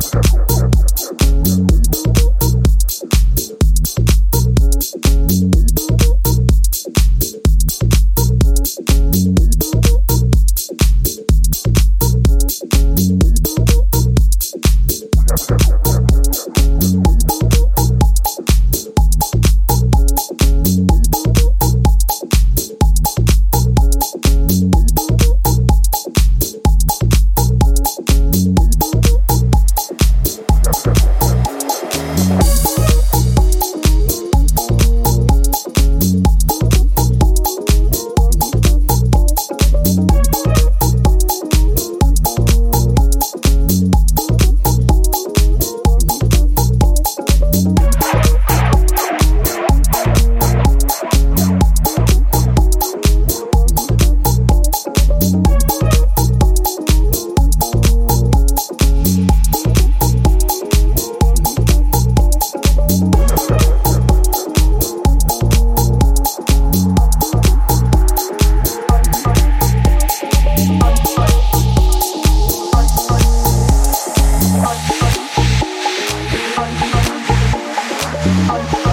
Gracias. Bye.